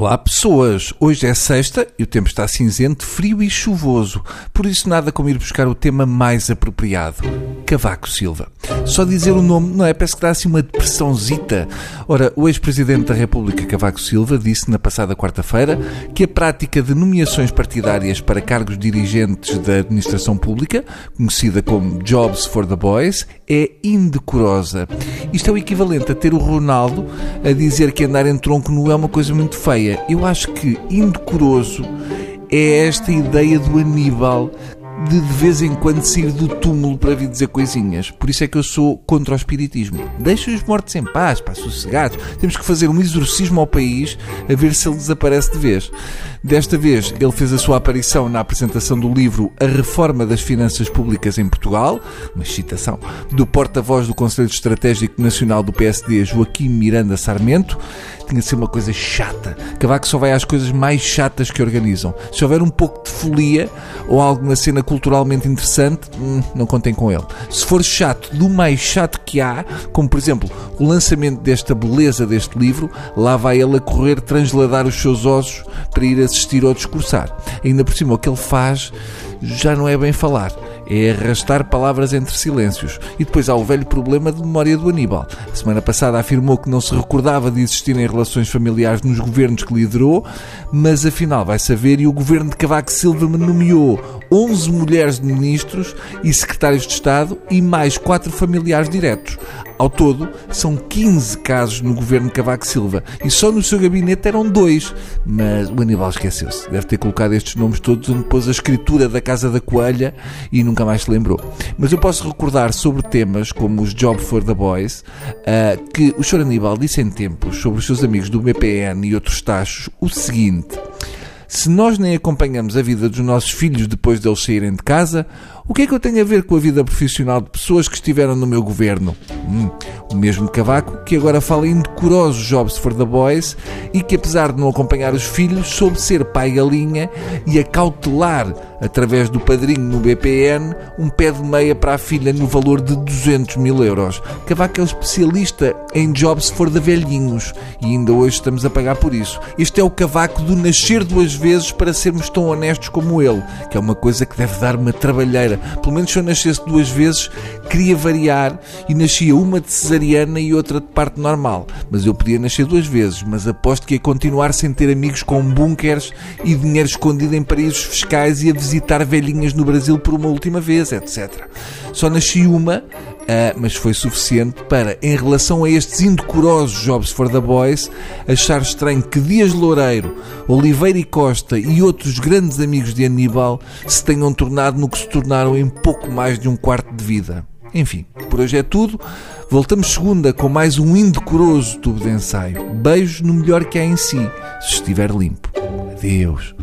Olá pessoas, hoje é sexta e o tempo está cinzento, frio e chuvoso, por isso nada como ir buscar o tema mais apropriado, Cavaco Silva. Só dizer o nome, não é? Parece que dá assim uma depressãozita. Ora, o ex-presidente da República, Cavaco Silva, disse na passada quarta-feira que a prática de nomeações partidárias para cargos dirigentes da administração pública, conhecida como Jobs for the Boys, é indecorosa. Isto é o equivalente a ter o Ronaldo a dizer que andar em tronco nu é uma coisa muito feia. Eu acho que indecoroso é esta ideia do Aníbal de de vez em quando sair do túmulo para vir dizer coisinhas. Por isso é que eu sou contra o espiritismo. Deixem os mortos em paz, pá, sossegados. Temos que fazer um exorcismo ao país a ver se ele desaparece de vez. Desta vez, ele fez a sua aparição na apresentação do livro A Reforma das Finanças Públicas em Portugal, uma citação, do porta-voz do Conselho Estratégico Nacional do PSD, Joaquim Miranda Sarmento. Tinha de ser uma coisa chata. Cavaco só vai às coisas mais chatas que organizam. Se houver um pouco de folia ou alguma cena culturalmente interessante, hum, não contem com ele. Se for chato, do mais chato que há, como por exemplo o lançamento desta beleza deste livro, lá vai ele a correr transladar os seus ossos para ir assistir ou discursar. Ainda por cima, o que ele faz já não é bem falar é arrastar palavras entre silêncios. E depois há o velho problema de memória do Aníbal. A semana passada afirmou que não se recordava de existirem relações familiares nos governos que liderou, mas afinal vai saber e o governo de Cavaco Silva me nomeou 11 mulheres de ministros e secretários de Estado e mais 4 familiares diretos. Ao todo, são 15 casos no governo Cavaco Silva e só no seu gabinete eram dois. Mas o Aníbal esqueceu-se. Deve ter colocado estes nomes todos onde pôs a escritura da Casa da Coelha e nunca mais se lembrou. Mas eu posso recordar sobre temas como os Job for the Boys uh, que o Sr. Aníbal disse em tempos sobre os seus amigos do BPN e outros tachos o seguinte. Se nós nem acompanhamos a vida dos nossos filhos depois deles saírem de casa, o que é que eu tenho a ver com a vida profissional de pessoas que estiveram no meu governo? Hum, o mesmo Cavaco que agora fala em decorosos Jobs for the Boys e que, apesar de não acompanhar os filhos, soube ser pai galinha e acautelar, através do padrinho no BPN, um pé de meia para a filha no valor de 200 mil euros. Cavaco é o especialista em Jobs for the velhinhos e ainda hoje estamos a pagar por isso. Este é o Cavaco do nascer duas vezes para sermos tão honestos como ele, que é uma coisa que deve dar uma trabalheira pelo menos se eu nascesse duas vezes, queria variar e nascia uma de cesariana e outra de parte normal. Mas eu podia nascer duas vezes, mas aposto que ia continuar sem ter amigos com bunkers e dinheiro escondido em paraísos fiscais e a visitar velhinhas no Brasil por uma última vez, etc. Só nasci uma Uh, mas foi suficiente para, em relação a estes indecorosos Jobs for the Boys, achar estranho que Dias Loureiro, Oliveira e Costa e outros grandes amigos de Aníbal se tenham tornado no que se tornaram em pouco mais de um quarto de vida. Enfim, por hoje é tudo. Voltamos segunda com mais um indecoroso tubo de ensaio. Beijos no melhor que há em si, se estiver limpo. Adeus.